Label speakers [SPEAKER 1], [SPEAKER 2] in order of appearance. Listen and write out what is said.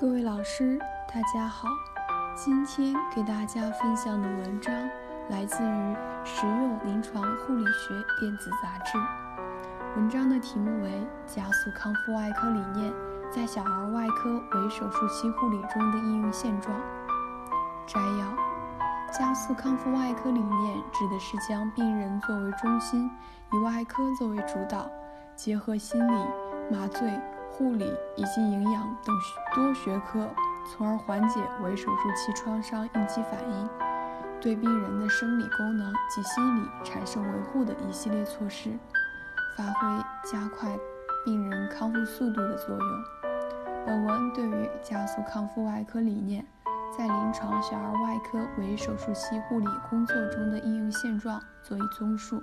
[SPEAKER 1] 各位老师，大家好。今天给大家分享的文章来自于《实用临床护理学电子杂志》。文章的题目为《加速康复外科理念在小儿外科为手术期护理中的应用现状》。摘要：加速康复外科理念指的是将病人作为中心，以外科作为主导，结合心理、麻醉。护理以及营养等多学科，从而缓解为手术期创伤应激反应，对病人的生理功能及心理产生维护的一系列措施，发挥加快病人康复速度的作用。本文对于加速康复外科理念在临床小儿外科为手术期护理工作中的应用现状做一综述。